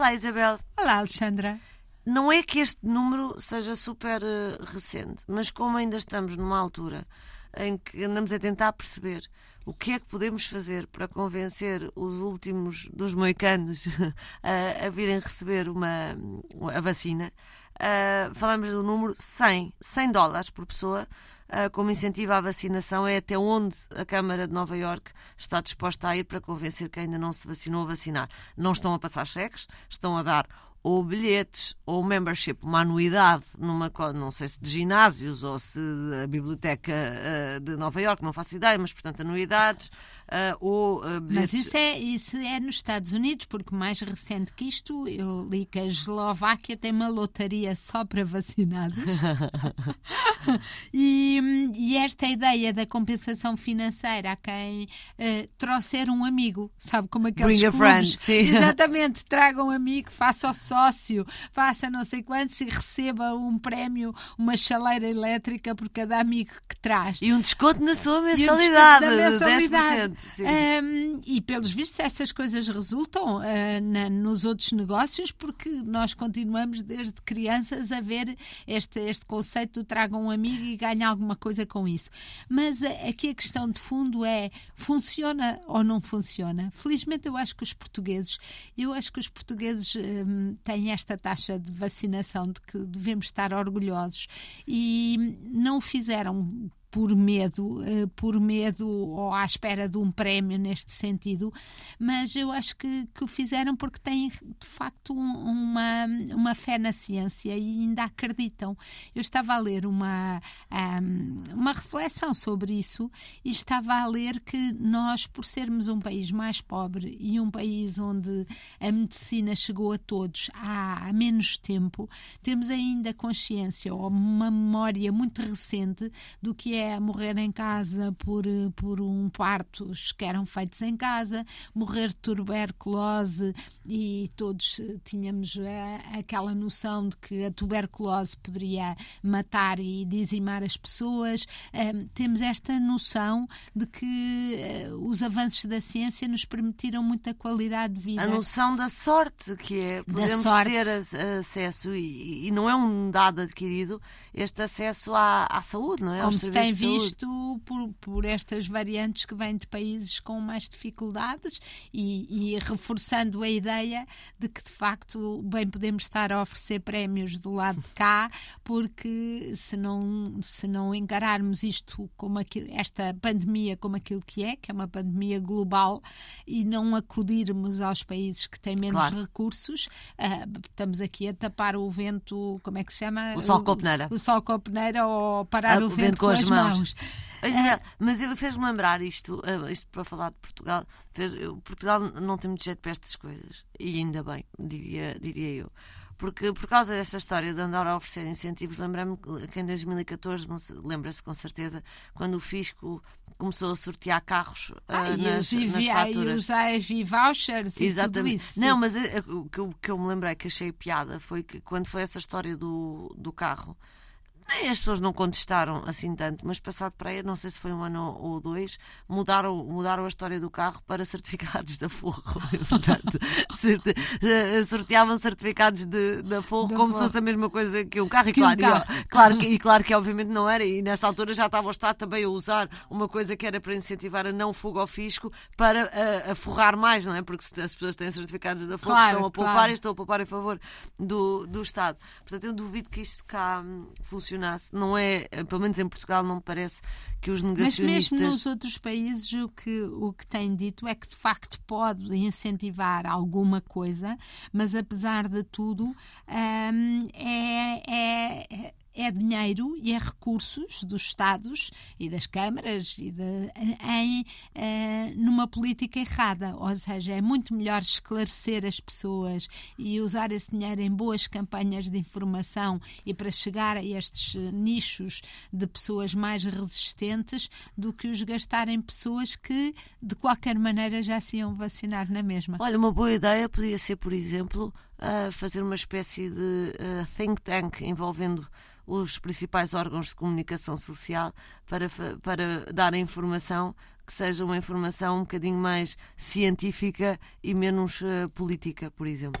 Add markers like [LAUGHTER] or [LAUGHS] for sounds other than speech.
Olá, Isabel. Olá, Alexandra. Não é que este número seja super uh, recente, mas como ainda estamos numa altura em que andamos a tentar perceber o que é que podemos fazer para convencer os últimos dos moicanos [LAUGHS] a, a virem receber uma, a vacina, uh, falamos do número 100, 100 dólares por pessoa como incentivo à vacinação. É até onde a Câmara de Nova Iorque está disposta a ir para convencer quem ainda não se vacinou a vacinar. Não estão a passar cheques, estão a dar ou bilhetes ou membership, uma anuidade numa, não sei se de ginásios ou se a biblioteca uh, de Nova Iorque, não faço ideia, mas portanto anuidades ou uh, bilhetes... Mas isso é, isso é nos Estados Unidos, porque mais recente que isto, eu li que a Eslováquia tem uma lotaria só para vacinados. [LAUGHS] e, e, esta ideia da compensação financeira a quem trouxer um amigo, sabe como aqueles Bring clubes, a friend, [LAUGHS] exatamente, traga um amigo, faça o sócio, faça não sei quantos e receba um prémio, uma chaleira elétrica por cada amigo que traz. E um desconto na sua mensalidade, e um mensalidade. 10%. Um, e pelos vistos essas coisas resultam uh, na, nos outros negócios porque nós continuamos desde crianças a ver este, este conceito do traga um amigo e ganha alguma coisa com isso. Mas uh, aqui a questão de fundo é funciona ou não funciona? Felizmente eu acho que os portugueses, eu acho que os portugueses um, têm esta taxa de vacinação de que devemos estar orgulhosos e não fizeram por medo, eh, por medo ou à espera de um prémio neste sentido, mas eu acho que, que o fizeram porque têm de facto uma, uma fé na ciência e ainda acreditam. Eu estava a ler uma, uma reflexão sobre isso e estava a ler que nós, por sermos um país mais pobre e um país onde a medicina chegou a todos há, há menos tempo, temos ainda consciência ou uma memória muito recente do que é é morrer em casa por, por um partos que eram feitos em casa, morrer de tuberculose e todos tínhamos uh, aquela noção de que a tuberculose poderia matar e dizimar as pessoas. Uh, temos esta noção de que uh, os avanços da ciência nos permitiram muita qualidade de vida. A noção da sorte, que é podemos ter acesso, e, e, não é um dado adquirido, este acesso à, à saúde, não é? Como se tem tem visto por, por estas variantes que vêm de países com mais dificuldades e, e, reforçando a ideia de que de facto bem podemos estar a oferecer prémios do lado de cá, [LAUGHS] porque se não, se não encararmos isto como aquilo, esta pandemia como aquilo que é, que é uma pandemia global, e não acudirmos aos países que têm menos claro. recursos, uh, estamos aqui a tapar o vento, como é que se chama? O sol com a peneira. O sol com a peneira ou parar ah, o, vento, vento com, as, as mãos. É, mas ele fez-me lembrar isto, eh, isto para falar de Portugal. Fez, Portugal não tem muito jeito para estas coisas. E ainda bem, diria, diria eu. Porque por causa desta história de andar a oferecer incentivos, lembrei-me que em 2014, lembra-se com certeza, quando o fisco começou a sortear carros ah, uh, nas, e nas faturas. E os vouchers Exatamente. e tudo isso. Não, mas uh, o que, eu, que eu me lembrei que achei piada foi que quando foi essa história do, do carro as pessoas não contestaram assim tanto, mas passado para aí, não sei se foi um ano ou dois, mudaram, mudaram a história do carro para certificados da Forro. [LAUGHS] Eh, sorteavam certificados de, da Forro da como se fosse a mesma coisa que um carro. E, claro, um carro. E, claro, que, e claro que obviamente não era, e nessa altura já estava o Estado também a usar uma coisa que era para incentivar a não fuga ao fisco para a, a forrar mais, não é? Porque se as pessoas têm certificados da Forro, claro, estão a poupar claro. e estão a poupar em favor do, do Estado. Portanto, eu duvido que isto cá hum, funcione Não é, pelo menos em Portugal, não me parece que os negacionistas. Mas mesmo nos outros países, o que, o que tem dito é que de facto pode incentivar alguma coisa, mas apesar de tudo, hum, é, é é dinheiro e é recursos dos Estados e das câmaras e de, em uh, numa política errada. Ou seja, é muito melhor esclarecer as pessoas e usar esse dinheiro em boas campanhas de informação e para chegar a estes nichos de pessoas mais resistentes do que os gastar em pessoas que, de qualquer maneira, já se iam vacinar na mesma. Olha, uma boa ideia podia ser, por exemplo, uh, fazer uma espécie de uh, think tank envolvendo os principais órgãos de comunicação social para, para dar a informação que seja uma informação um bocadinho mais científica e menos uh, política, por exemplo.